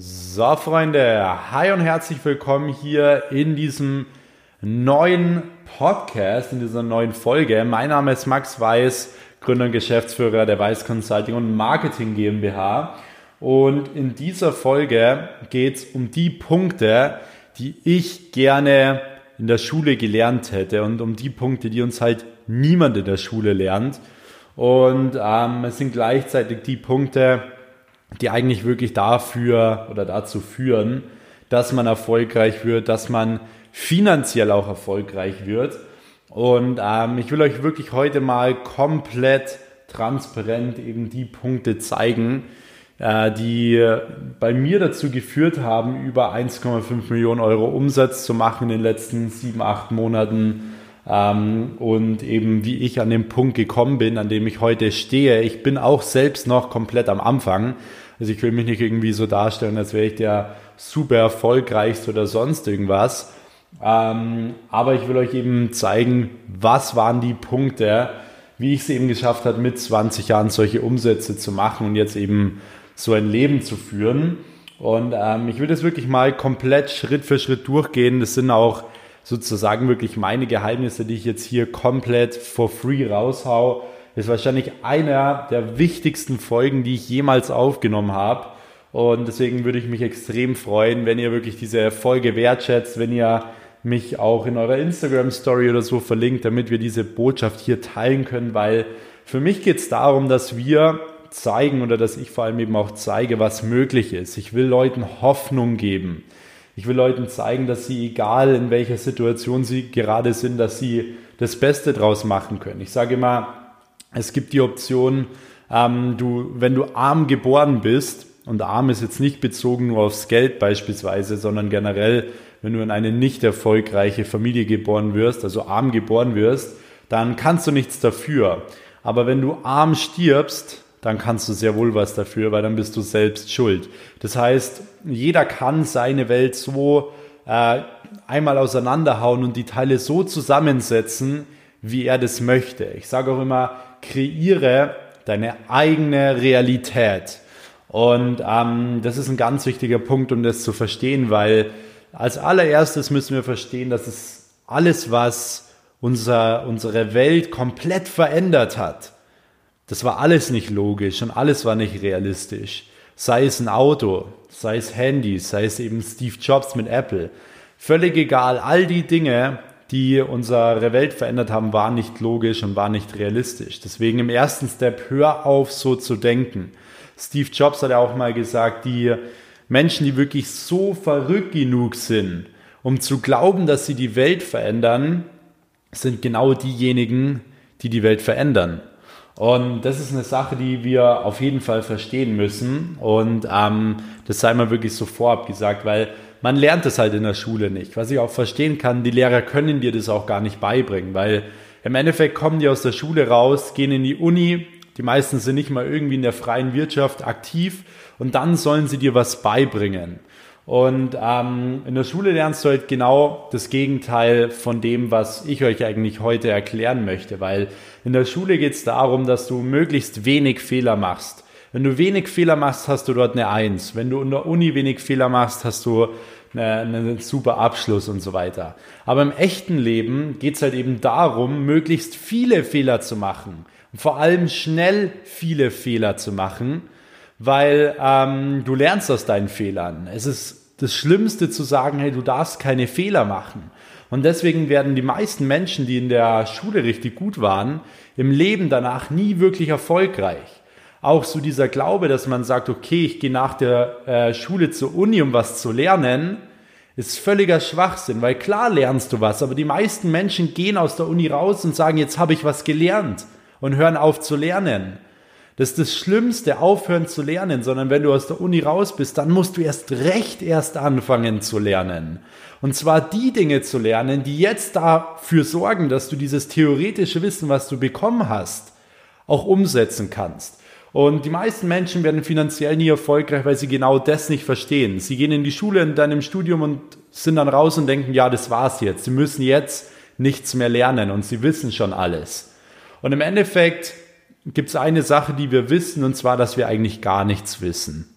So, Freunde, hi und herzlich willkommen hier in diesem neuen Podcast, in dieser neuen Folge. Mein Name ist Max Weiß, Gründer und Geschäftsführer der Weiß Consulting und Marketing GmbH. Und in dieser Folge geht es um die Punkte, die ich gerne in der Schule gelernt hätte und um die Punkte, die uns halt niemand in der Schule lernt. Und ähm, es sind gleichzeitig die Punkte, die eigentlich wirklich dafür oder dazu führen, dass man erfolgreich wird, dass man finanziell auch erfolgreich wird. Und ähm, ich will euch wirklich heute mal komplett transparent eben die Punkte zeigen, äh, die bei mir dazu geführt haben, über 1,5 Millionen Euro Umsatz zu machen in den letzten sieben, acht Monaten. Ähm, und eben wie ich an den Punkt gekommen bin, an dem ich heute stehe. Ich bin auch selbst noch komplett am Anfang. Also ich will mich nicht irgendwie so darstellen, als wäre ich der super erfolgreichste oder sonst irgendwas. Ähm, aber ich will euch eben zeigen, was waren die Punkte, wie ich es eben geschafft habe, mit 20 Jahren solche Umsätze zu machen und jetzt eben so ein Leben zu führen. Und ähm, ich will das wirklich mal komplett Schritt für Schritt durchgehen. Das sind auch sozusagen wirklich meine Geheimnisse, die ich jetzt hier komplett for free raushau ist wahrscheinlich einer der wichtigsten Folgen, die ich jemals aufgenommen habe. Und deswegen würde ich mich extrem freuen, wenn ihr wirklich diese Folge wertschätzt, wenn ihr mich auch in eurer Instagram Story oder so verlinkt, damit wir diese Botschaft hier teilen können, weil für mich geht es darum, dass wir zeigen oder dass ich vor allem eben auch zeige, was möglich ist. Ich will Leuten Hoffnung geben. Ich will Leuten zeigen, dass sie, egal in welcher Situation sie gerade sind, dass sie das Beste draus machen können. Ich sage immer, es gibt die Option, ähm, du, wenn du arm geboren bist, und arm ist jetzt nicht bezogen nur aufs Geld beispielsweise, sondern generell, wenn du in eine nicht erfolgreiche Familie geboren wirst, also arm geboren wirst, dann kannst du nichts dafür. Aber wenn du arm stirbst, dann kannst du sehr wohl was dafür, weil dann bist du selbst schuld. Das heißt, jeder kann seine Welt so äh, einmal auseinanderhauen und die Teile so zusammensetzen, wie er das möchte. Ich sage auch immer, kreiere deine eigene Realität. Und ähm, das ist ein ganz wichtiger Punkt, um das zu verstehen, weil als allererstes müssen wir verstehen, dass es alles, was unser, unsere Welt komplett verändert hat, das war alles nicht logisch und alles war nicht realistisch. Sei es ein Auto, sei es Handys, sei es eben Steve Jobs mit Apple. Völlig egal, all die Dinge, die unsere Welt verändert haben, war nicht logisch und war nicht realistisch. Deswegen im ersten Step, hör auf, so zu denken. Steve Jobs hat ja auch mal gesagt, die Menschen, die wirklich so verrückt genug sind, um zu glauben, dass sie die Welt verändern, sind genau diejenigen, die die Welt verändern. Und das ist eine Sache, die wir auf jeden Fall verstehen müssen. Und ähm, das sei mal wirklich so vorab gesagt, weil man lernt es halt in der Schule nicht. Was ich auch verstehen kann, die Lehrer können dir das auch gar nicht beibringen, weil im Endeffekt kommen die aus der Schule raus, gehen in die Uni, die meisten sind nicht mal irgendwie in der freien Wirtschaft aktiv und dann sollen sie dir was beibringen. Und ähm, in der Schule lernst du halt genau das Gegenteil von dem, was ich euch eigentlich heute erklären möchte, weil in der Schule geht es darum, dass du möglichst wenig Fehler machst. Wenn du wenig Fehler machst, hast du dort eine Eins. Wenn du in der Uni wenig Fehler machst, hast du einen, super Abschluss und so weiter. Aber im echten Leben geht es halt eben darum, möglichst viele Fehler zu machen. Und vor allem schnell viele Fehler zu machen, weil ähm, du lernst aus deinen Fehlern. Es ist das Schlimmste zu sagen, hey, du darfst keine Fehler machen. Und deswegen werden die meisten Menschen, die in der Schule richtig gut waren, im Leben danach nie wirklich erfolgreich auch so dieser Glaube, dass man sagt, okay, ich gehe nach der äh, Schule zur Uni, um was zu lernen, ist völliger Schwachsinn, weil klar lernst du was, aber die meisten Menschen gehen aus der Uni raus und sagen, jetzt habe ich was gelernt und hören auf zu lernen. Das ist das Schlimmste, aufhören zu lernen, sondern wenn du aus der Uni raus bist, dann musst du erst recht erst anfangen zu lernen. Und zwar die Dinge zu lernen, die jetzt dafür sorgen, dass du dieses theoretische Wissen, was du bekommen hast, auch umsetzen kannst. Und die meisten Menschen werden finanziell nie erfolgreich, weil sie genau das nicht verstehen. Sie gehen in die Schule und dann im Studium und sind dann raus und denken, ja, das war's jetzt. Sie müssen jetzt nichts mehr lernen und sie wissen schon alles. Und im Endeffekt gibt es eine Sache, die wir wissen, und zwar, dass wir eigentlich gar nichts wissen.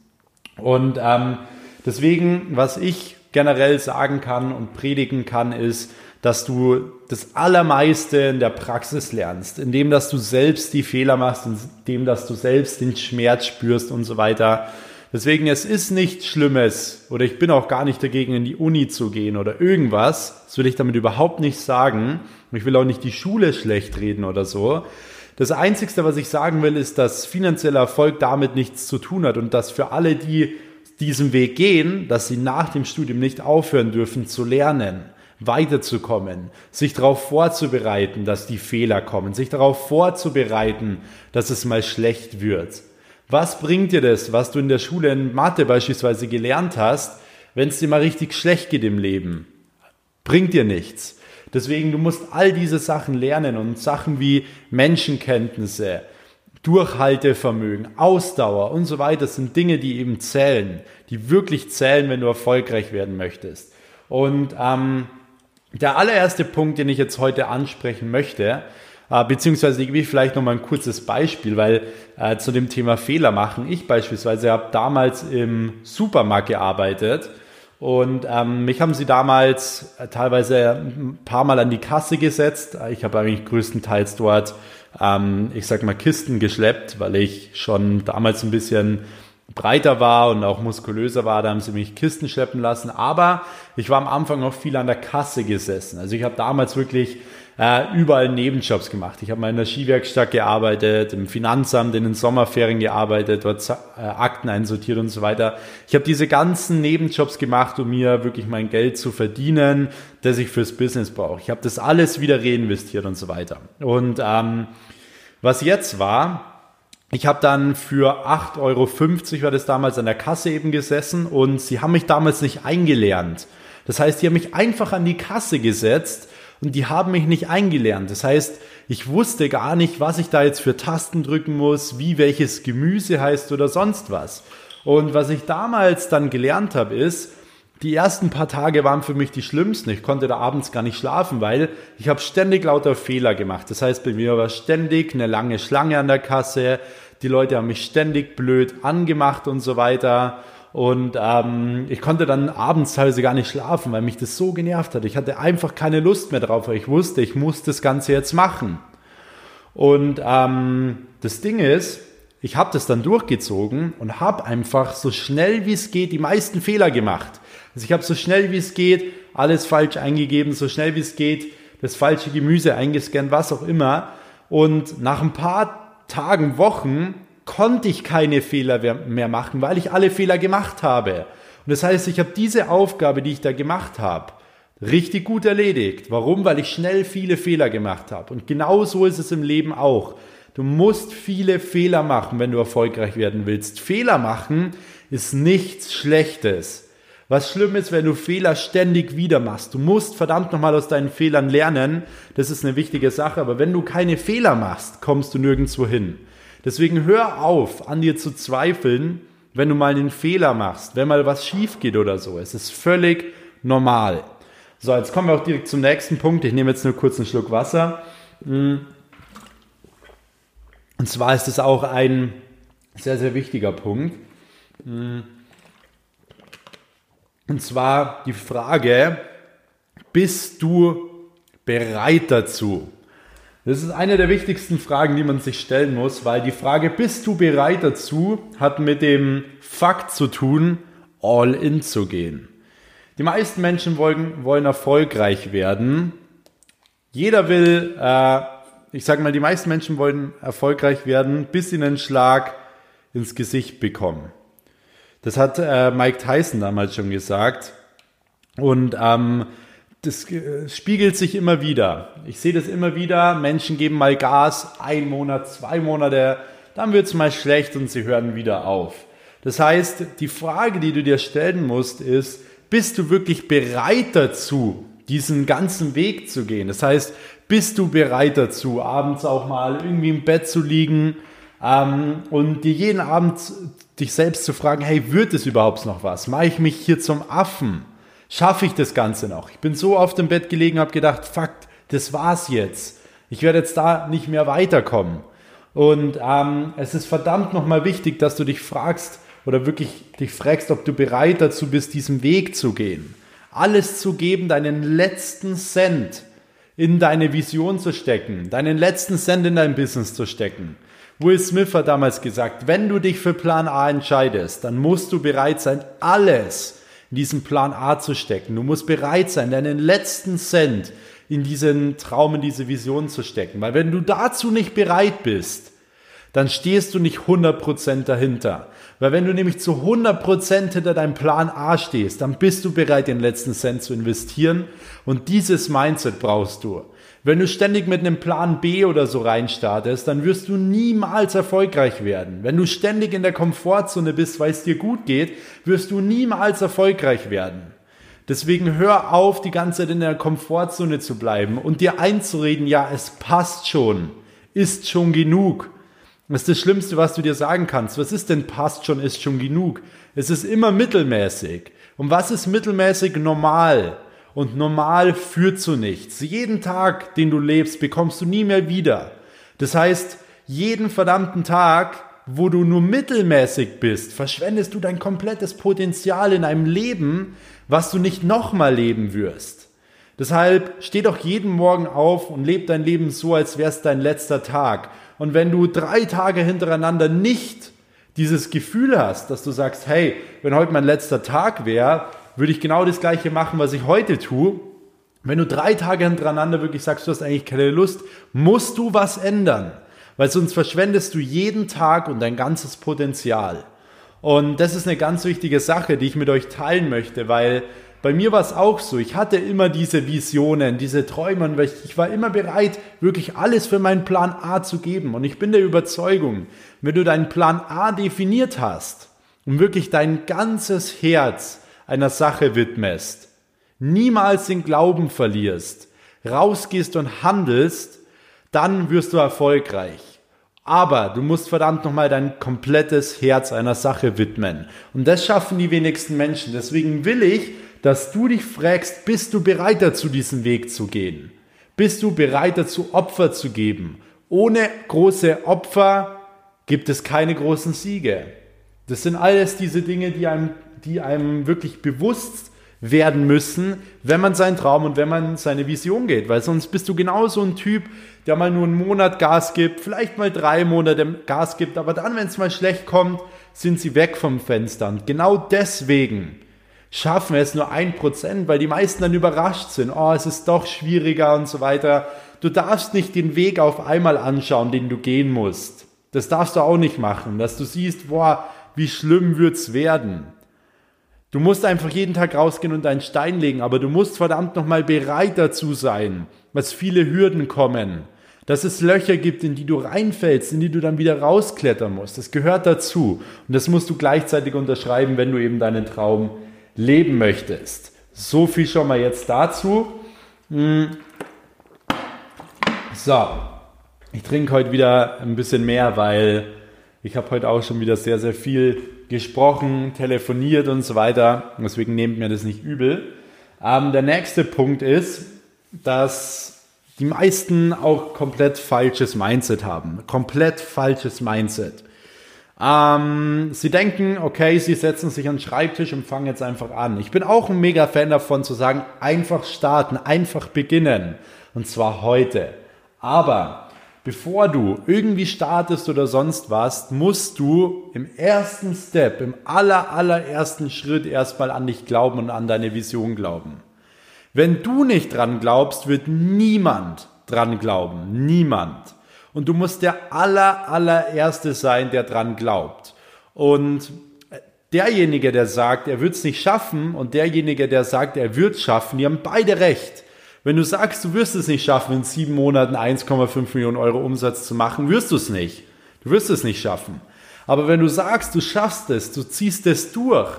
Und ähm, Deswegen, was ich generell sagen kann und predigen kann, ist, dass du das Allermeiste in der Praxis lernst, indem dass du selbst die Fehler machst, indem dass du selbst den Schmerz spürst und so weiter. Deswegen, es ist nichts Schlimmes oder ich bin auch gar nicht dagegen, in die Uni zu gehen oder irgendwas. Das will ich damit überhaupt nicht sagen. Ich will auch nicht die Schule schlecht reden oder so. Das Einzige, was ich sagen will, ist, dass finanzieller Erfolg damit nichts zu tun hat und dass für alle, die diesen Weg gehen, dass sie nach dem Studium nicht aufhören dürfen zu lernen weiterzukommen, sich darauf vorzubereiten, dass die Fehler kommen, sich darauf vorzubereiten, dass es mal schlecht wird. Was bringt dir das, was du in der Schule in Mathe beispielsweise gelernt hast, wenn es dir mal richtig schlecht geht im Leben? Bringt dir nichts. Deswegen, du musst all diese Sachen lernen und Sachen wie Menschenkenntnisse, Durchhaltevermögen, Ausdauer und so weiter sind Dinge, die eben zählen, die wirklich zählen, wenn du erfolgreich werden möchtest. Und ähm, der allererste Punkt, den ich jetzt heute ansprechen möchte, äh, beziehungsweise gebe ich vielleicht noch mal ein kurzes Beispiel, weil äh, zu dem Thema Fehler machen. Ich beispielsweise habe damals im Supermarkt gearbeitet und ähm, mich haben sie damals äh, teilweise ein paar Mal an die Kasse gesetzt. Ich habe eigentlich größtenteils dort, ähm, ich sag mal, Kisten geschleppt, weil ich schon damals ein bisschen breiter war und auch muskulöser war, da haben sie mich Kisten schleppen lassen. Aber ich war am Anfang noch viel an der Kasse gesessen. Also ich habe damals wirklich äh, überall Nebenjobs gemacht. Ich habe mal in der Skiwerkstatt gearbeitet, im Finanzamt, in den Sommerferien gearbeitet, dort äh, Akten einsortiert und so weiter. Ich habe diese ganzen Nebenjobs gemacht, um mir wirklich mein Geld zu verdienen, das ich fürs Business brauche. Ich habe das alles wieder reinvestiert und so weiter. Und ähm, was jetzt war, ich habe dann für 8,50 Euro war das damals an der Kasse eben gesessen und sie haben mich damals nicht eingelernt. Das heißt, die haben mich einfach an die Kasse gesetzt und die haben mich nicht eingelernt. Das heißt, ich wusste gar nicht, was ich da jetzt für Tasten drücken muss, wie welches Gemüse heißt oder sonst was. Und was ich damals dann gelernt habe, ist, die ersten paar Tage waren für mich die schlimmsten. Ich konnte da abends gar nicht schlafen, weil ich habe ständig lauter Fehler gemacht. Das heißt, bei mir war ständig eine lange Schlange an der Kasse. Die Leute haben mich ständig blöd angemacht und so weiter. Und ähm, ich konnte dann abends teilweise gar nicht schlafen, weil mich das so genervt hat. Ich hatte einfach keine Lust mehr drauf, weil ich wusste, ich muss das Ganze jetzt machen. Und ähm, das Ding ist, ich habe das dann durchgezogen und habe einfach so schnell wie es geht die meisten Fehler gemacht. Also ich habe so schnell wie es geht alles falsch eingegeben, so schnell wie es geht das falsche Gemüse eingescannt, was auch immer. Und nach ein paar Tagen, Wochen konnte ich keine Fehler mehr machen, weil ich alle Fehler gemacht habe. Und das heißt, ich habe diese Aufgabe, die ich da gemacht habe, richtig gut erledigt. Warum? Weil ich schnell viele Fehler gemacht habe. Und genau so ist es im Leben auch. Du musst viele Fehler machen, wenn du erfolgreich werden willst. Fehler machen ist nichts Schlechtes. Was schlimm ist, wenn du Fehler ständig wieder machst. Du musst verdammt nochmal aus deinen Fehlern lernen. Das ist eine wichtige Sache. Aber wenn du keine Fehler machst, kommst du nirgendwo hin. Deswegen hör auf, an dir zu zweifeln, wenn du mal einen Fehler machst, wenn mal was schief geht oder so. Es ist völlig normal. So, jetzt kommen wir auch direkt zum nächsten Punkt. Ich nehme jetzt nur kurz einen Schluck Wasser. Und zwar ist es auch ein sehr, sehr wichtiger Punkt. Und zwar die Frage, bist du bereit dazu? Das ist eine der wichtigsten Fragen, die man sich stellen muss, weil die Frage, bist du bereit dazu, hat mit dem Fakt zu tun, all in zu gehen. Die meisten Menschen wollen, wollen erfolgreich werden. Jeder will, äh, ich sage mal, die meisten Menschen wollen erfolgreich werden, bis sie einen Schlag ins Gesicht bekommen. Das hat äh, Mike Tyson damals schon gesagt. Und ähm, das äh, spiegelt sich immer wieder. Ich sehe das immer wieder. Menschen geben mal Gas, ein Monat, zwei Monate, dann wird es mal schlecht und sie hören wieder auf. Das heißt, die Frage, die du dir stellen musst, ist, bist du wirklich bereit dazu, diesen ganzen Weg zu gehen? Das heißt, bist du bereit dazu, abends auch mal irgendwie im Bett zu liegen ähm, und dir jeden Abend dich selbst zu fragen, hey, wird es überhaupt noch was? Mache ich mich hier zum Affen? schaffe ich das Ganze noch? Ich bin so auf dem Bett gelegen, habe gedacht, fuck, das war's jetzt. Ich werde jetzt da nicht mehr weiterkommen. Und ähm, es ist verdammt nochmal wichtig, dass du dich fragst, oder wirklich dich fragst, ob du bereit dazu bist, diesen Weg zu gehen. Alles zu geben, deinen letzten Cent in deine Vision zu stecken, deinen letzten Cent in dein Business zu stecken. Will Smith hat damals gesagt, wenn du dich für Plan A entscheidest, dann musst du bereit sein, alles in diesen Plan A zu stecken. Du musst bereit sein, deinen letzten Cent in diesen Traum, in diese Vision zu stecken. Weil wenn du dazu nicht bereit bist, dann stehst du nicht 100% dahinter. Weil wenn du nämlich zu 100% hinter deinem Plan A stehst, dann bist du bereit, den letzten Cent zu investieren. Und dieses Mindset brauchst du. Wenn du ständig mit einem Plan B oder so reinstartest, dann wirst du niemals erfolgreich werden. Wenn du ständig in der Komfortzone bist, weil es dir gut geht, wirst du niemals erfolgreich werden. Deswegen hör auf, die ganze Zeit in der Komfortzone zu bleiben und dir einzureden, ja, es passt schon, ist schon genug. Das ist das Schlimmste, was du dir sagen kannst. Was ist denn passt schon, ist schon genug? Es ist immer mittelmäßig. Und was ist mittelmäßig normal? Und normal führt zu nichts. Jeden Tag, den du lebst, bekommst du nie mehr wieder. Das heißt, jeden verdammten Tag, wo du nur mittelmäßig bist, verschwendest du dein komplettes Potenzial in einem Leben, was du nicht nochmal leben wirst. Deshalb steh doch jeden Morgen auf und leb dein Leben so, als wäre es dein letzter Tag. Und wenn du drei Tage hintereinander nicht dieses Gefühl hast, dass du sagst, hey, wenn heute mein letzter Tag wäre, würde ich genau das gleiche machen, was ich heute tue. Wenn du drei Tage hintereinander wirklich sagst, du hast eigentlich keine Lust, musst du was ändern, weil sonst verschwendest du jeden Tag und dein ganzes Potenzial. Und das ist eine ganz wichtige Sache, die ich mit euch teilen möchte, weil bei mir war es auch so. Ich hatte immer diese Visionen, diese Träume und ich war immer bereit, wirklich alles für meinen Plan A zu geben. Und ich bin der Überzeugung, wenn du deinen Plan A definiert hast und wirklich dein ganzes Herz einer Sache widmest, niemals den Glauben verlierst, rausgehst und handelst, dann wirst du erfolgreich. Aber du musst verdammt nochmal dein komplettes Herz einer Sache widmen. Und das schaffen die wenigsten Menschen. Deswegen will ich, dass du dich fragst, bist du bereit dazu, diesen Weg zu gehen? Bist du bereit dazu, Opfer zu geben? Ohne große Opfer gibt es keine großen Siege. Das sind alles diese Dinge, die einem die einem wirklich bewusst werden müssen, wenn man seinen Traum und wenn man seine Vision geht. Weil sonst bist du genauso ein Typ, der mal nur einen Monat Gas gibt, vielleicht mal drei Monate Gas gibt, aber dann, wenn es mal schlecht kommt, sind sie weg vom Fenster. Und genau deswegen schaffen wir es nur ein Prozent, weil die meisten dann überrascht sind. Oh, es ist doch schwieriger und so weiter. Du darfst nicht den Weg auf einmal anschauen, den du gehen musst. Das darfst du auch nicht machen, dass du siehst, boah, wie schlimm wird's werden. Du musst einfach jeden Tag rausgehen und einen Stein legen, aber du musst verdammt nochmal bereit dazu sein, was viele Hürden kommen, dass es Löcher gibt, in die du reinfällst, in die du dann wieder rausklettern musst. Das gehört dazu und das musst du gleichzeitig unterschreiben, wenn du eben deinen Traum leben möchtest. So viel schon mal jetzt dazu. Hm. So, ich trinke heute wieder ein bisschen mehr, weil ich habe heute auch schon wieder sehr, sehr viel gesprochen, telefoniert und so weiter. Deswegen nehmt mir das nicht übel. Ähm, der nächste Punkt ist, dass die meisten auch komplett falsches Mindset haben. Komplett falsches Mindset. Ähm, sie denken, okay, sie setzen sich an den Schreibtisch und fangen jetzt einfach an. Ich bin auch ein mega Fan davon zu sagen, einfach starten, einfach beginnen. Und zwar heute. Aber bevor du irgendwie startest oder sonst was, musst du im ersten Step, im aller, allerersten Schritt erstmal an dich glauben und an deine Vision glauben. Wenn du nicht dran glaubst, wird niemand dran glauben. Niemand. Und du musst der aller, allererste sein, der dran glaubt. Und derjenige, der sagt, er wird es nicht schaffen und derjenige, der sagt, er wird es schaffen, die haben beide recht. Wenn du sagst, du wirst es nicht schaffen, in sieben Monaten 1,5 Millionen Euro Umsatz zu machen, wirst du es nicht. Du wirst es nicht schaffen. Aber wenn du sagst, du schaffst es, du ziehst es durch,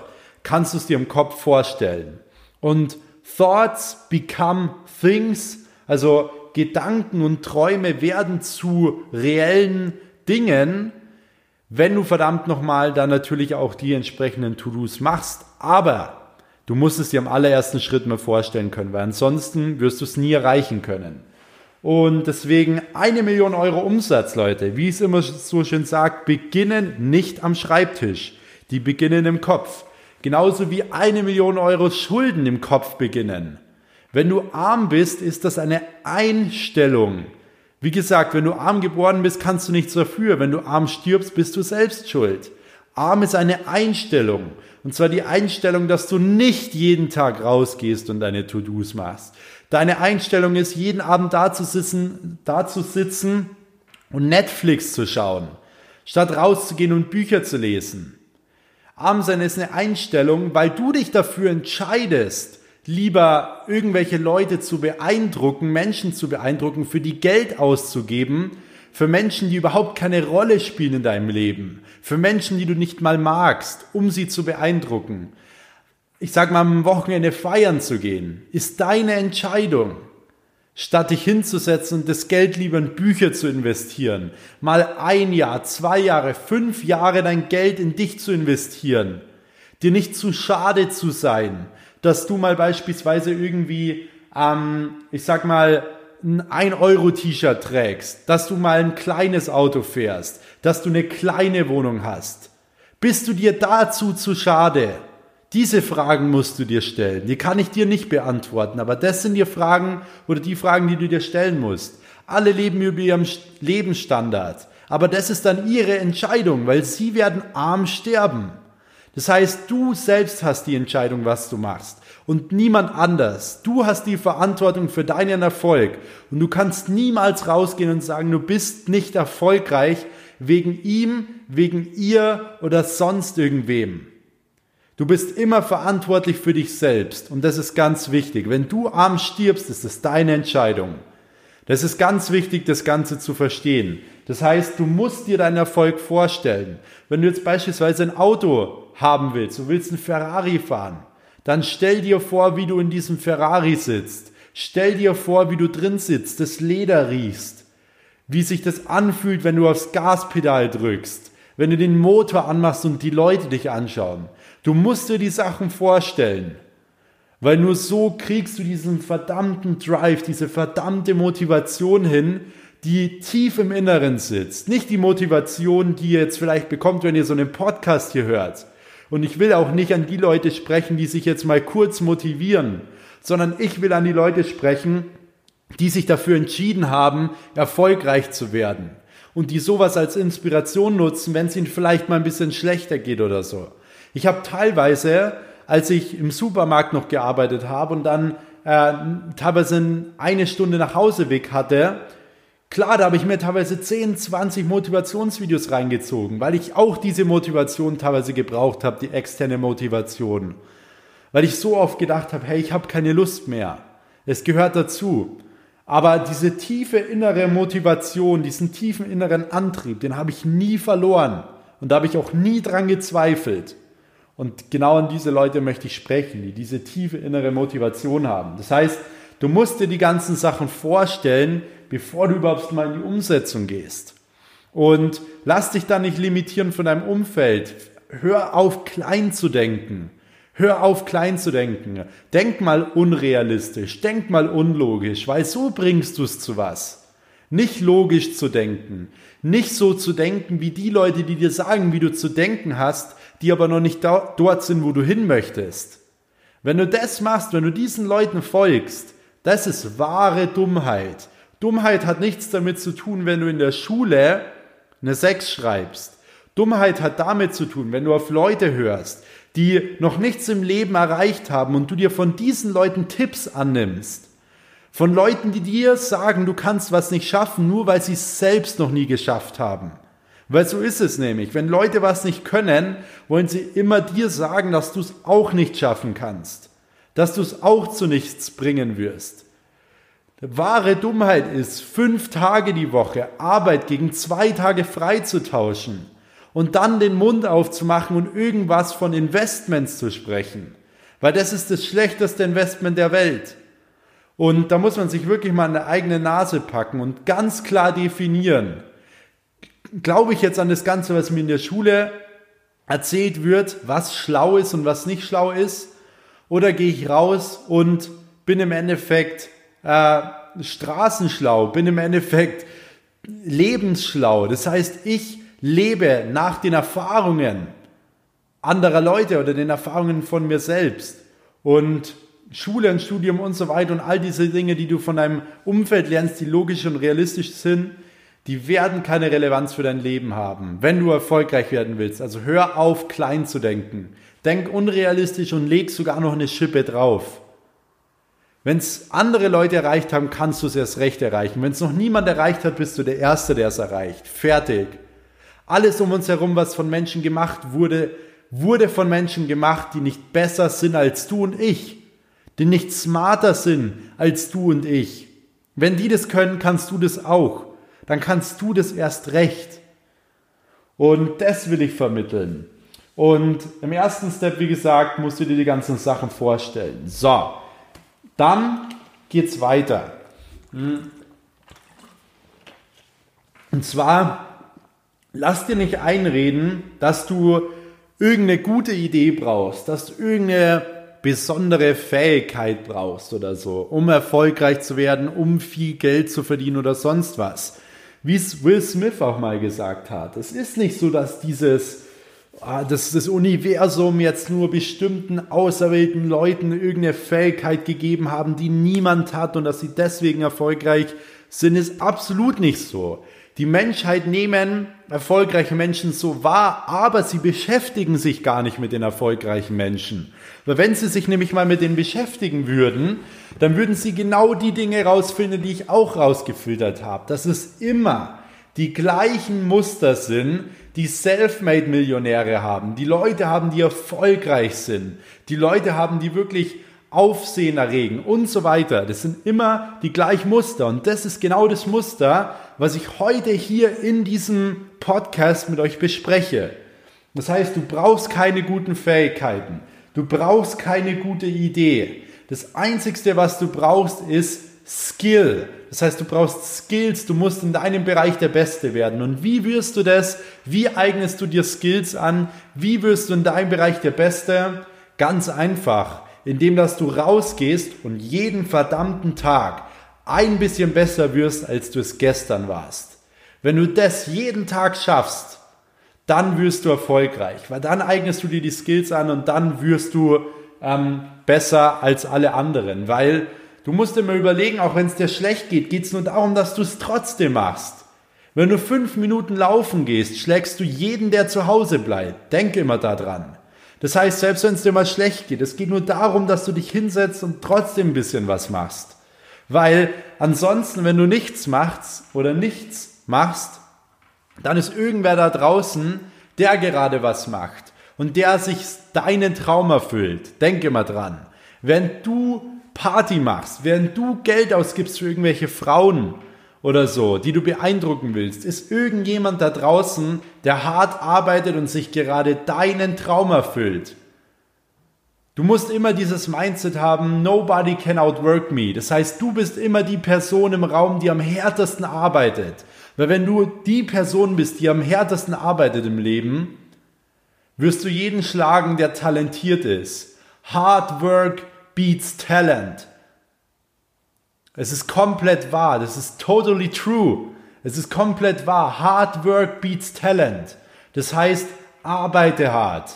kannst du es dir im Kopf vorstellen. Und Thoughts become things, also Gedanken und Träume werden zu reellen Dingen, wenn du verdammt nochmal dann natürlich auch die entsprechenden To-Dos machst. Aber Du musst es dir am allerersten Schritt mal vorstellen können, weil ansonsten wirst du es nie erreichen können. Und deswegen eine Million Euro Umsatz, Leute. Wie es immer so schön sagt, beginnen nicht am Schreibtisch. Die beginnen im Kopf. Genauso wie eine Million Euro Schulden im Kopf beginnen. Wenn du arm bist, ist das eine Einstellung. Wie gesagt, wenn du arm geboren bist, kannst du nichts dafür. Wenn du arm stirbst, bist du selbst schuld. Arm ist eine Einstellung. Und zwar die Einstellung, dass du nicht jeden Tag rausgehst und deine To-Dos machst. Deine Einstellung ist, jeden Abend da zu sitzen, da zu sitzen und Netflix zu schauen, statt rauszugehen und Bücher zu lesen. Arm sein ist eine Einstellung, weil du dich dafür entscheidest, lieber irgendwelche Leute zu beeindrucken, Menschen zu beeindrucken, für die Geld auszugeben, für Menschen, die überhaupt keine Rolle spielen in deinem Leben, für Menschen, die du nicht mal magst, um sie zu beeindrucken. Ich sag mal, am Wochenende feiern zu gehen, ist deine Entscheidung. Statt dich hinzusetzen und das Geld lieber in Bücher zu investieren, mal ein Jahr, zwei Jahre, fünf Jahre dein Geld in dich zu investieren, dir nicht zu schade zu sein, dass du mal beispielsweise irgendwie, ähm, ich sag mal, ein 1-Euro-T-Shirt trägst, dass du mal ein kleines Auto fährst, dass du eine kleine Wohnung hast. Bist du dir dazu zu schade? Diese Fragen musst du dir stellen. Die kann ich dir nicht beantworten, aber das sind die Fragen oder die Fragen, die du dir stellen musst. Alle leben über ihrem Lebensstandard, aber das ist dann ihre Entscheidung, weil sie werden arm sterben. Das heißt, du selbst hast die Entscheidung, was du machst und niemand anders. Du hast die Verantwortung für deinen Erfolg und du kannst niemals rausgehen und sagen, du bist nicht erfolgreich wegen ihm, wegen ihr oder sonst irgendwem. Du bist immer verantwortlich für dich selbst und das ist ganz wichtig. Wenn du arm stirbst, ist es deine Entscheidung. Das ist ganz wichtig, das Ganze zu verstehen. Das heißt, du musst dir deinen Erfolg vorstellen. Wenn du jetzt beispielsweise ein Auto haben willst, du willst einen Ferrari fahren, dann stell dir vor, wie du in diesem Ferrari sitzt. Stell dir vor, wie du drin sitzt, das Leder riechst, wie sich das anfühlt, wenn du aufs Gaspedal drückst, wenn du den Motor anmachst und die Leute dich anschauen. Du musst dir die Sachen vorstellen, weil nur so kriegst du diesen verdammten Drive, diese verdammte Motivation hin, die tief im Inneren sitzt. Nicht die Motivation, die ihr jetzt vielleicht bekommt, wenn ihr so einen Podcast hier hört, und ich will auch nicht an die Leute sprechen, die sich jetzt mal kurz motivieren, sondern ich will an die Leute sprechen, die sich dafür entschieden haben, erfolgreich zu werden. Und die sowas als Inspiration nutzen, wenn es ihnen vielleicht mal ein bisschen schlechter geht oder so. Ich habe teilweise, als ich im Supermarkt noch gearbeitet habe und dann äh, teilweise eine Stunde nach Hause weg hatte, Klar, da habe ich mir teilweise 10, 20 Motivationsvideos reingezogen, weil ich auch diese Motivation teilweise gebraucht habe, die externe Motivation. Weil ich so oft gedacht habe, hey, ich habe keine Lust mehr. Es gehört dazu. Aber diese tiefe innere Motivation, diesen tiefen inneren Antrieb, den habe ich nie verloren. Und da habe ich auch nie dran gezweifelt. Und genau an diese Leute möchte ich sprechen, die diese tiefe innere Motivation haben. Das heißt, du musst dir die ganzen Sachen vorstellen, bevor du überhaupt mal in die Umsetzung gehst. Und lass dich da nicht limitieren von deinem Umfeld. Hör auf, klein zu denken. Hör auf, klein zu denken. Denk mal unrealistisch, denk mal unlogisch, weil so bringst du es zu was. Nicht logisch zu denken, nicht so zu denken wie die Leute, die dir sagen, wie du zu denken hast, die aber noch nicht dort sind, wo du hin möchtest. Wenn du das machst, wenn du diesen Leuten folgst, das ist wahre Dummheit. Dummheit hat nichts damit zu tun, wenn du in der Schule eine 6 schreibst. Dummheit hat damit zu tun, wenn du auf Leute hörst, die noch nichts im Leben erreicht haben und du dir von diesen Leuten Tipps annimmst. Von Leuten, die dir sagen, du kannst was nicht schaffen, nur weil sie es selbst noch nie geschafft haben. Weil so ist es nämlich. Wenn Leute was nicht können, wollen sie immer dir sagen, dass du es auch nicht schaffen kannst. Dass du es auch zu nichts bringen wirst. Wahre Dummheit ist, fünf Tage die Woche Arbeit gegen zwei Tage frei zu tauschen und dann den Mund aufzumachen und irgendwas von Investments zu sprechen. Weil das ist das schlechteste Investment der Welt. Und da muss man sich wirklich mal an der eigene Nase packen und ganz klar definieren. Glaube ich jetzt an das Ganze, was mir in der Schule erzählt wird, was schlau ist und was nicht schlau ist? Oder gehe ich raus und bin im Endeffekt äh, straßenschlau, bin im Endeffekt lebensschlau. Das heißt, ich lebe nach den Erfahrungen. anderer Leute oder den Erfahrungen von mir selbst. Und Schule und Studium und so weiter und all diese Dinge, die du von deinem Umfeld lernst, die logisch und realistisch sind, die werden keine Relevanz für dein Leben haben, wenn du erfolgreich werden willst. Also hör auf, klein zu denken. Denk unrealistisch und leg sogar noch eine Schippe drauf. Wenn es andere Leute erreicht haben, kannst du es erst recht erreichen. Wenn es noch niemand erreicht hat, bist du der Erste, der es erreicht. Fertig. Alles um uns herum, was von Menschen gemacht wurde, wurde von Menschen gemacht, die nicht besser sind als du und ich, die nicht smarter sind als du und ich. Wenn die das können, kannst du das auch. Dann kannst du das erst recht. Und das will ich vermitteln. Und im ersten Step, wie gesagt, musst du dir die ganzen Sachen vorstellen. So, dann geht's weiter. Und zwar, lass dir nicht einreden, dass du irgendeine gute Idee brauchst, dass du irgendeine besondere Fähigkeit brauchst oder so, um erfolgreich zu werden, um viel Geld zu verdienen oder sonst was. Wie es Will Smith auch mal gesagt hat. Es ist nicht so, dass dieses, dass das Universum jetzt nur bestimmten auserwählten Leuten irgendeine Fähigkeit gegeben haben, die niemand hat und dass sie deswegen erfolgreich sind, ist absolut nicht so. Die Menschheit nehmen erfolgreiche Menschen so wahr, aber sie beschäftigen sich gar nicht mit den erfolgreichen Menschen. Weil wenn sie sich nämlich mal mit denen beschäftigen würden, dann würden sie genau die Dinge rausfinden, die ich auch rausgefiltert habe. Dass es immer die gleichen Muster sind, die Selfmade-Millionäre haben, die Leute haben, die erfolgreich sind, die Leute haben, die wirklich Aufsehen erregen und so weiter. Das sind immer die gleichen Muster. Und das ist genau das Muster, was ich heute hier in diesem Podcast mit euch bespreche. Das heißt, du brauchst keine guten Fähigkeiten. Du brauchst keine gute Idee. Das Einzige, was du brauchst, ist Skill. Das heißt, du brauchst Skills, du musst in deinem Bereich der Beste werden. Und wie wirst du das? Wie eignest du dir Skills an? Wie wirst du in deinem Bereich der Beste? Ganz einfach indem dass du rausgehst und jeden verdammten Tag ein bisschen besser wirst, als du es gestern warst. Wenn du das jeden Tag schaffst, dann wirst du erfolgreich, weil dann eignest du dir die Skills an und dann wirst du ähm, besser als alle anderen, weil du musst immer überlegen, auch wenn es dir schlecht geht, geht es nur darum, dass du es trotzdem machst. Wenn du fünf Minuten laufen gehst, schlägst du jeden, der zu Hause bleibt. Denk immer daran. Das heißt, selbst wenn es dir mal schlecht geht, es geht nur darum, dass du dich hinsetzt und trotzdem ein bisschen was machst. Weil ansonsten, wenn du nichts machst oder nichts machst, dann ist irgendwer da draußen, der gerade was macht und der sich deinen Traum erfüllt. Denke mal dran. Wenn du Party machst, während du Geld ausgibst für irgendwelche Frauen oder so, die du beeindrucken willst, ist irgendjemand da draußen, der hart arbeitet und sich gerade deinen Traum erfüllt. Du musst immer dieses Mindset haben, nobody can outwork me. Das heißt, du bist immer die Person im Raum, die am härtesten arbeitet. Weil wenn du die Person bist, die am härtesten arbeitet im Leben, wirst du jeden schlagen, der talentiert ist. Hard work beats talent. Es ist komplett wahr. Das ist totally true. Es ist komplett wahr. Hard work beats talent. Das heißt, arbeite hart.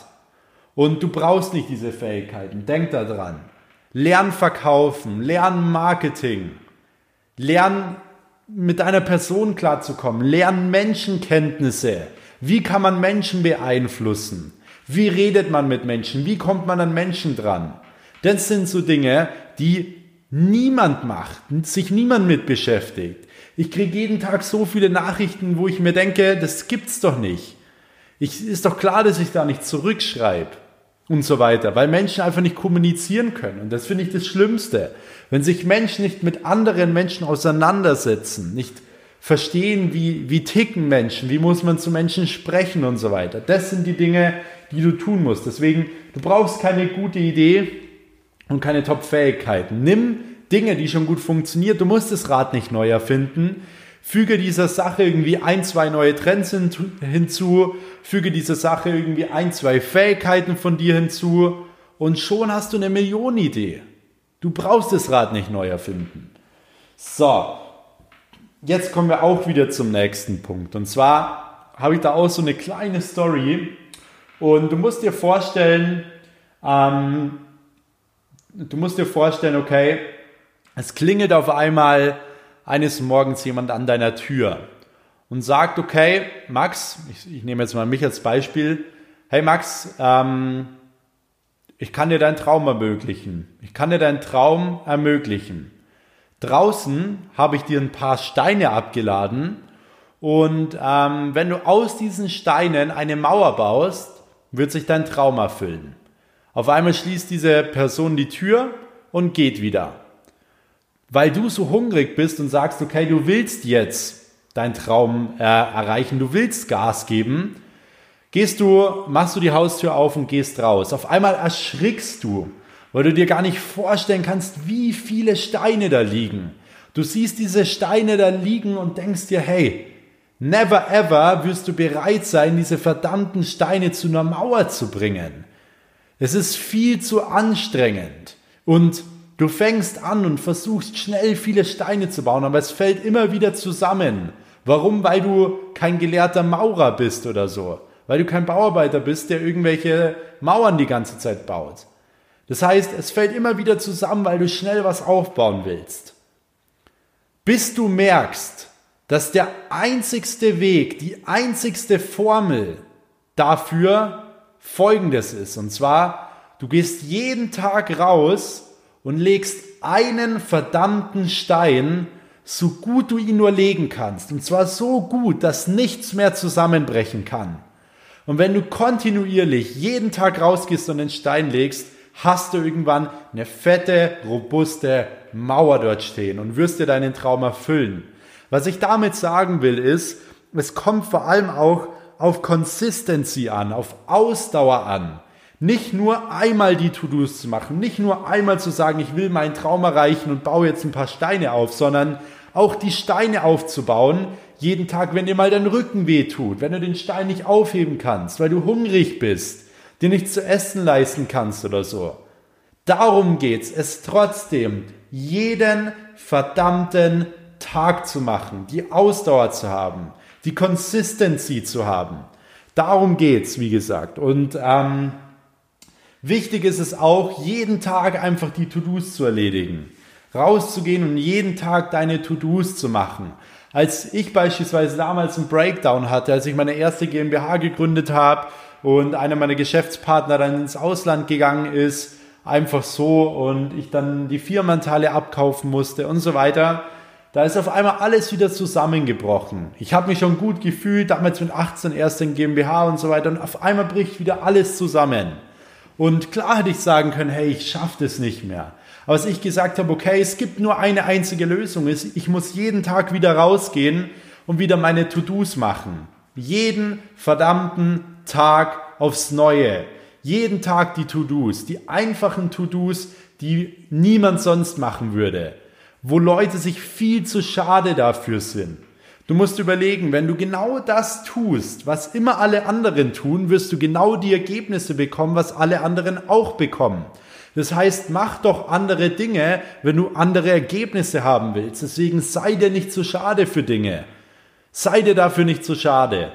Und du brauchst nicht diese Fähigkeiten. Denk daran. Lern verkaufen, lern Marketing, lern mit einer Person klarzukommen, lern Menschenkenntnisse. Wie kann man Menschen beeinflussen? Wie redet man mit Menschen? Wie kommt man an Menschen dran? Das sind so Dinge, die niemand macht, sich niemand mit beschäftigt. Ich kriege jeden Tag so viele Nachrichten, wo ich mir denke, das gibt's doch nicht. Ich, ist doch klar, dass ich da nicht zurückschreibe und so weiter, weil Menschen einfach nicht kommunizieren können. Und das finde ich das Schlimmste. Wenn sich Menschen nicht mit anderen Menschen auseinandersetzen, nicht verstehen, wie, wie ticken Menschen, wie muss man zu Menschen sprechen und so weiter. Das sind die Dinge, die du tun musst. Deswegen, du brauchst keine gute Idee, und keine Top-Fähigkeiten. Nimm Dinge, die schon gut funktionieren. Du musst das Rad nicht neu erfinden. Füge dieser Sache irgendwie ein, zwei neue Trends hinzu. Füge dieser Sache irgendwie ein, zwei Fähigkeiten von dir hinzu. Und schon hast du eine Millionenidee. Du brauchst das Rad nicht neu erfinden. So, jetzt kommen wir auch wieder zum nächsten Punkt. Und zwar habe ich da auch so eine kleine Story Und du musst dir vorstellen, ähm, du musst dir vorstellen, okay, es klingelt auf einmal eines Morgens jemand an deiner Tür und sagt, okay, Max, ich, ich nehme jetzt mal mich als Beispiel, hey Max, ähm, ich kann dir deinen Traum ermöglichen. Ich kann dir deinen Traum ermöglichen. Draußen habe ich dir ein paar Steine abgeladen und ähm, wenn du aus diesen Steinen eine Mauer baust, wird sich dein Traum erfüllen. Auf einmal schließt diese Person die Tür und geht wieder. Weil du so hungrig bist und sagst, okay, du willst jetzt deinen Traum äh, erreichen, du willst Gas geben, gehst du, machst du die Haustür auf und gehst raus. Auf einmal erschrickst du, weil du dir gar nicht vorstellen kannst, wie viele Steine da liegen. Du siehst diese Steine da liegen und denkst dir, hey, never ever wirst du bereit sein, diese verdammten Steine zu einer Mauer zu bringen. Es ist viel zu anstrengend und du fängst an und versuchst schnell viele Steine zu bauen, aber es fällt immer wieder zusammen. Warum? Weil du kein gelehrter Maurer bist oder so. Weil du kein Bauarbeiter bist, der irgendwelche Mauern die ganze Zeit baut. Das heißt, es fällt immer wieder zusammen, weil du schnell was aufbauen willst. Bis du merkst, dass der einzigste Weg, die einzigste Formel dafür folgendes ist. Und zwar, du gehst jeden Tag raus und legst einen verdammten Stein, so gut du ihn nur legen kannst. Und zwar so gut, dass nichts mehr zusammenbrechen kann. Und wenn du kontinuierlich jeden Tag rausgehst und den Stein legst, hast du irgendwann eine fette, robuste Mauer dort stehen und wirst dir deinen Traum erfüllen. Was ich damit sagen will, ist, es kommt vor allem auch auf Consistency an, auf Ausdauer an. Nicht nur einmal die To-Dos zu machen, nicht nur einmal zu sagen, ich will meinen Traum erreichen und baue jetzt ein paar Steine auf, sondern auch die Steine aufzubauen, jeden Tag, wenn dir mal dein Rücken weh tut, wenn du den Stein nicht aufheben kannst, weil du hungrig bist, dir nichts zu essen leisten kannst oder so. Darum geht's, es trotzdem jeden verdammten Tag zu machen, die Ausdauer zu haben, die Consistency zu haben. Darum geht's, wie gesagt. Und ähm, wichtig ist es auch, jeden Tag einfach die To-Dos zu erledigen. Rauszugehen und jeden Tag deine To-Dos zu machen. Als ich beispielsweise damals einen Breakdown hatte, als ich meine erste GmbH gegründet habe, und einer meiner Geschäftspartner dann ins Ausland gegangen ist, einfach so und ich dann die Firmenteile abkaufen musste und so weiter. Da ist auf einmal alles wieder zusammengebrochen. Ich habe mich schon gut gefühlt, damals mit 18 erst in GmbH und so weiter und auf einmal bricht wieder alles zusammen. Und klar hätte ich sagen können, hey, ich schaffe das nicht mehr. Aber als ich gesagt habe, okay, es gibt nur eine einzige Lösung, ich muss jeden Tag wieder rausgehen und wieder meine To-Dos machen. Jeden verdammten Tag aufs Neue. Jeden Tag die To-Dos, die einfachen To-Dos, die niemand sonst machen würde, wo Leute sich viel zu schade dafür sind. Du musst überlegen, wenn du genau das tust, was immer alle anderen tun, wirst du genau die Ergebnisse bekommen, was alle anderen auch bekommen. Das heißt, mach doch andere Dinge, wenn du andere Ergebnisse haben willst. Deswegen sei dir nicht zu schade für Dinge. Sei dir dafür nicht zu schade.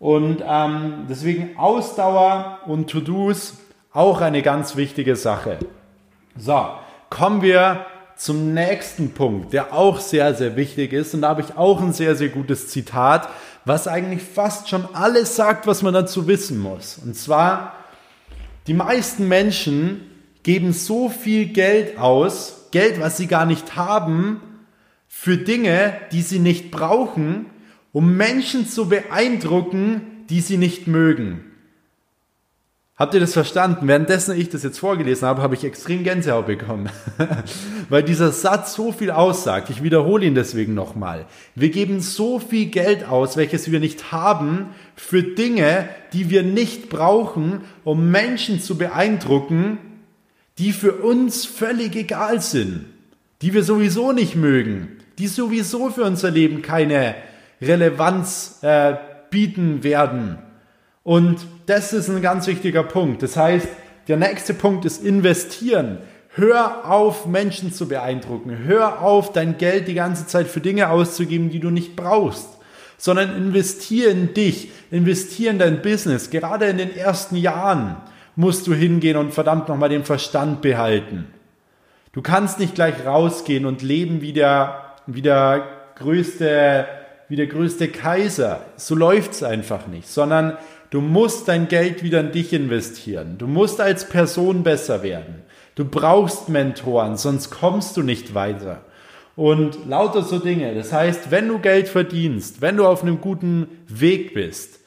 Und ähm, deswegen Ausdauer und To-Dos auch eine ganz wichtige Sache. So, kommen wir zum nächsten Punkt, der auch sehr, sehr wichtig ist. Und da habe ich auch ein sehr, sehr gutes Zitat, was eigentlich fast schon alles sagt, was man dazu wissen muss. Und zwar, die meisten Menschen geben so viel Geld aus, Geld, was sie gar nicht haben, für Dinge, die sie nicht brauchen um Menschen zu beeindrucken, die sie nicht mögen. Habt ihr das verstanden? Währenddessen ich das jetzt vorgelesen habe, habe ich extrem Gänsehaut bekommen, weil dieser Satz so viel aussagt. Ich wiederhole ihn deswegen nochmal. Wir geben so viel Geld aus, welches wir nicht haben, für Dinge, die wir nicht brauchen, um Menschen zu beeindrucken, die für uns völlig egal sind, die wir sowieso nicht mögen, die sowieso für unser Leben keine Relevanz äh, bieten werden. Und das ist ein ganz wichtiger Punkt. Das heißt, der nächste Punkt ist investieren. Hör auf, Menschen zu beeindrucken. Hör auf, dein Geld die ganze Zeit für Dinge auszugeben, die du nicht brauchst. sondern investiere in dich, investiere in dein Business. Gerade in den ersten Jahren musst du hingehen und verdammt nochmal den Verstand behalten. Du kannst nicht gleich rausgehen und leben wie der, wie der größte, wie der größte Kaiser. So läuft's einfach nicht, sondern du musst dein Geld wieder in dich investieren. Du musst als Person besser werden. Du brauchst Mentoren, sonst kommst du nicht weiter. Und lauter so Dinge. Das heißt, wenn du Geld verdienst, wenn du auf einem guten Weg bist,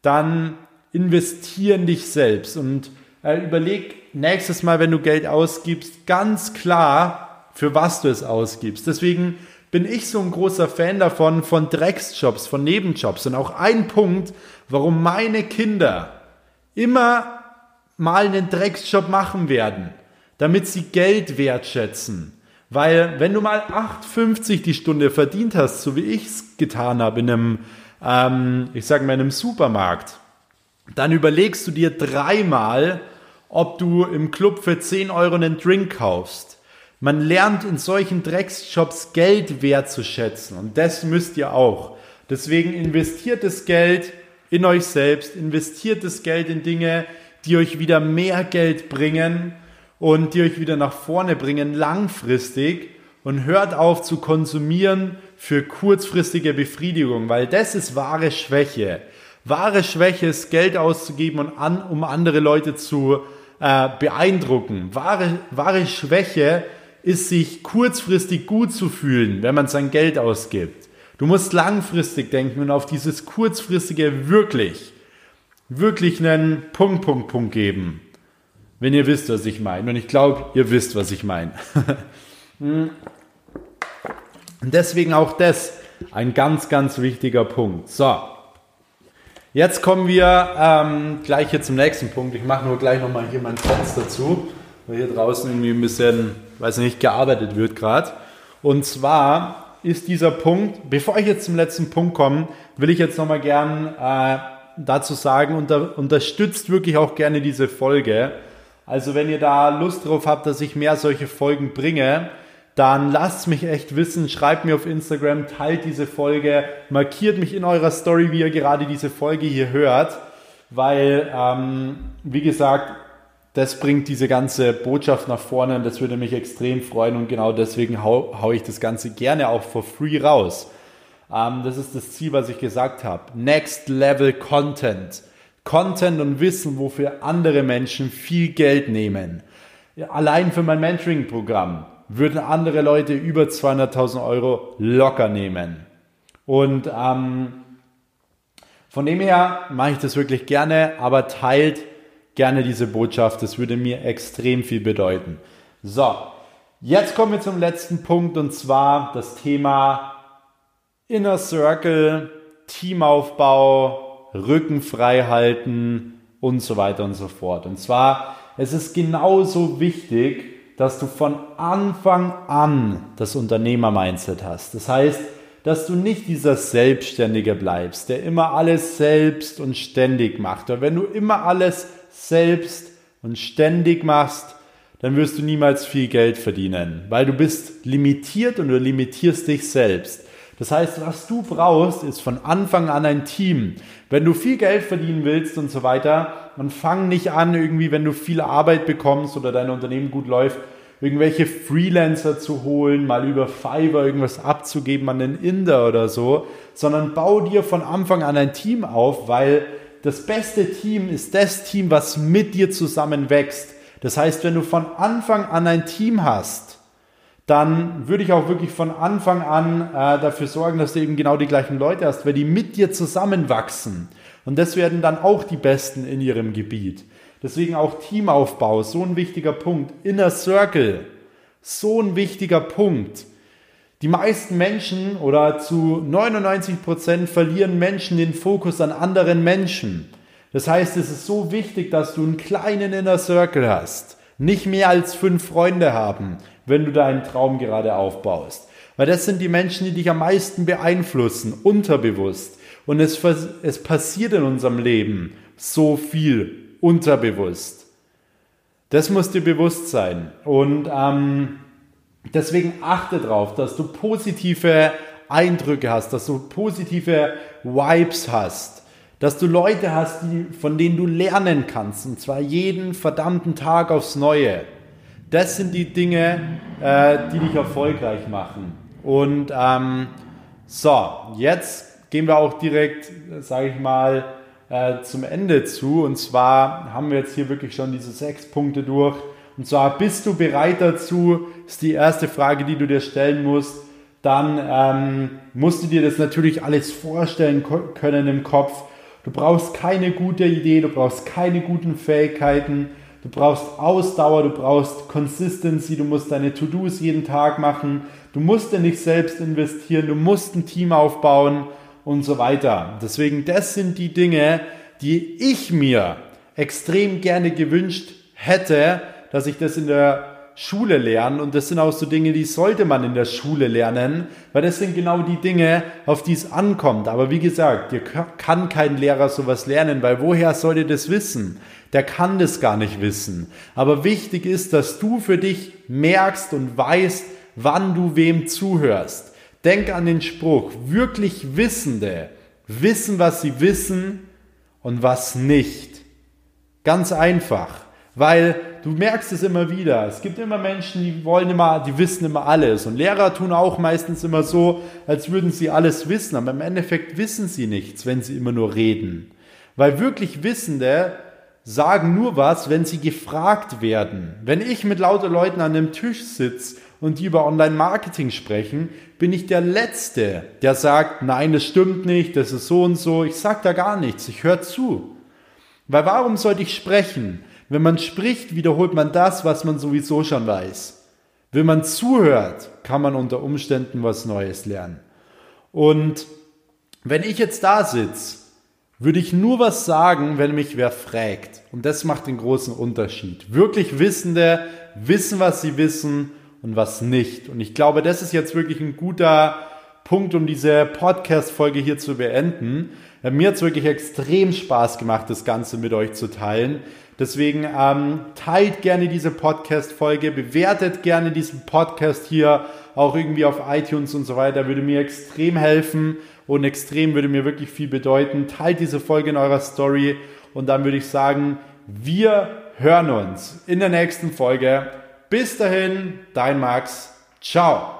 dann investier in dich selbst und äh, überleg nächstes Mal, wenn du Geld ausgibst, ganz klar, für was du es ausgibst. Deswegen bin ich so ein großer Fan davon, von Drecksjobs, von Nebenjobs. Und auch ein Punkt, warum meine Kinder immer mal einen Drecksjob machen werden, damit sie Geld wertschätzen. Weil wenn du mal 8,50 die Stunde verdient hast, so wie ich es getan habe in einem, ähm, ich sage mal, in einem Supermarkt, dann überlegst du dir dreimal, ob du im Club für 10 Euro einen Drink kaufst. Man lernt in solchen Drecksjobs Geld wertzuschätzen und das müsst ihr auch. Deswegen investiert das Geld in euch selbst, investiert das Geld in Dinge, die euch wieder mehr Geld bringen und die euch wieder nach vorne bringen, langfristig und hört auf zu konsumieren für kurzfristige Befriedigung, weil das ist wahre Schwäche. Wahre Schwäche ist Geld auszugeben, und an, um andere Leute zu äh, beeindrucken. Wahre, wahre Schwäche ist, sich kurzfristig gut zu fühlen, wenn man sein Geld ausgibt. Du musst langfristig denken und auf dieses kurzfristige wirklich, wirklich einen Punkt, Punkt, Punkt geben. Wenn ihr wisst, was ich meine. Und ich glaube, ihr wisst, was ich meine. und deswegen auch das ein ganz, ganz wichtiger Punkt. So, Jetzt kommen wir ähm, gleich hier zum nächsten Punkt. Ich mache nur gleich nochmal hier mein Fenster zu, weil hier draußen irgendwie ein bisschen, weiß nicht, gearbeitet wird gerade. Und zwar ist dieser Punkt, bevor ich jetzt zum letzten Punkt komme, will ich jetzt nochmal gern äh, dazu sagen, unter, unterstützt wirklich auch gerne diese Folge. Also wenn ihr da Lust drauf habt, dass ich mehr solche Folgen bringe, dann lasst mich echt wissen, schreibt mir auf Instagram, teilt diese Folge, markiert mich in eurer Story, wie ihr gerade diese Folge hier hört, weil, ähm, wie gesagt, das bringt diese ganze Botschaft nach vorne und das würde mich extrem freuen und genau deswegen hau, hau ich das Ganze gerne auch for free raus. Ähm, das ist das Ziel, was ich gesagt habe. Next Level Content. Content und Wissen, wofür andere Menschen viel Geld nehmen. Allein für mein Mentoring-Programm würden andere Leute über 200.000 Euro locker nehmen. Und ähm, von dem her mache ich das wirklich gerne, aber teilt gerne diese Botschaft. Das würde mir extrem viel bedeuten. So, jetzt kommen wir zum letzten Punkt und zwar das Thema Inner Circle, Teamaufbau, Rücken frei halten und so weiter und so fort. Und zwar, es ist genauso wichtig, dass du von Anfang an das Unternehmer-Mindset hast. Das heißt, dass du nicht dieser Selbstständige bleibst, der immer alles selbst und ständig macht. Aber wenn du immer alles selbst und ständig machst, dann wirst du niemals viel Geld verdienen, weil du bist limitiert und du limitierst dich selbst. Das heißt, was du brauchst, ist von Anfang an ein Team. Wenn du viel Geld verdienen willst und so weiter, man fang nicht an, irgendwie, wenn du viel Arbeit bekommst oder dein Unternehmen gut läuft, irgendwelche Freelancer zu holen, mal über Fiverr irgendwas abzugeben an den Inder oder so, sondern bau dir von Anfang an ein Team auf, weil das beste Team ist das Team, was mit dir zusammen wächst. Das heißt, wenn du von Anfang an ein Team hast, dann würde ich auch wirklich von Anfang an äh, dafür sorgen, dass du eben genau die gleichen Leute hast, weil die mit dir zusammenwachsen. Und das werden dann auch die Besten in ihrem Gebiet. Deswegen auch Teamaufbau, so ein wichtiger Punkt. Inner Circle, so ein wichtiger Punkt. Die meisten Menschen oder zu 99 Prozent verlieren Menschen den Fokus an anderen Menschen. Das heißt, es ist so wichtig, dass du einen kleinen Inner Circle hast. Nicht mehr als fünf Freunde haben, wenn du deinen Traum gerade aufbaust. Weil das sind die Menschen, die dich am meisten beeinflussen, unterbewusst. Und es, es passiert in unserem Leben so viel unterbewusst. Das muss dir bewusst sein. Und ähm, deswegen achte darauf, dass du positive Eindrücke hast, dass du positive Vibes hast, dass du Leute hast, die, von denen du lernen kannst, und zwar jeden verdammten Tag aufs Neue. Das sind die Dinge, äh, die dich erfolgreich machen. Und ähm, so, jetzt gehen wir auch direkt, sage ich mal, äh, zum Ende zu. Und zwar haben wir jetzt hier wirklich schon diese sechs Punkte durch. Und zwar, bist du bereit dazu? Ist die erste Frage, die du dir stellen musst. Dann ähm, musst du dir das natürlich alles vorstellen können im Kopf. Du brauchst keine gute Idee, du brauchst keine guten Fähigkeiten, du brauchst Ausdauer, du brauchst Consistency, du musst deine To-Dos jeden Tag machen, du musst in dich selbst investieren, du musst ein Team aufbauen und so weiter. Deswegen, das sind die Dinge, die ich mir extrem gerne gewünscht hätte, dass ich das in der Schule lerne und das sind auch so Dinge, die sollte man in der Schule lernen, weil das sind genau die Dinge, auf die es ankommt. Aber wie gesagt, dir kann kein Lehrer sowas lernen, weil woher soll er das wissen? Der kann das gar nicht wissen. Aber wichtig ist, dass du für dich merkst und weißt, wann du wem zuhörst. Denk an den Spruch, wirklich Wissende wissen, was sie wissen und was nicht. Ganz einfach. Weil du merkst es immer wieder. Es gibt immer Menschen, die wollen immer, die wissen immer alles. Und Lehrer tun auch meistens immer so, als würden sie alles wissen. Aber im Endeffekt wissen sie nichts, wenn sie immer nur reden. Weil wirklich Wissende sagen nur was, wenn sie gefragt werden. Wenn ich mit lauter Leuten an einem Tisch sitze und die über Online-Marketing sprechen, bin ich der Letzte, der sagt, nein, das stimmt nicht, das ist so und so. Ich sage da gar nichts, ich höre zu. Weil warum sollte ich sprechen? Wenn man spricht, wiederholt man das, was man sowieso schon weiß. Wenn man zuhört, kann man unter Umständen was Neues lernen. Und wenn ich jetzt da sitze, würde ich nur was sagen, wenn mich wer fragt. Und das macht den großen Unterschied. Wirklich Wissende wissen, was sie wissen und was nicht. Und ich glaube, das ist jetzt wirklich ein guter Punkt, um diese Podcast-Folge hier zu beenden. Mir hat es wirklich extrem Spaß gemacht, das Ganze mit euch zu teilen. Deswegen ähm, teilt gerne diese Podcast-Folge, bewertet gerne diesen Podcast hier auch irgendwie auf iTunes und so weiter. Würde mir extrem helfen und extrem würde mir wirklich viel bedeuten. Teilt diese Folge in eurer Story und dann würde ich sagen, wir hören uns in der nächsten Folge. Bis dahin, dein Max. Ciao.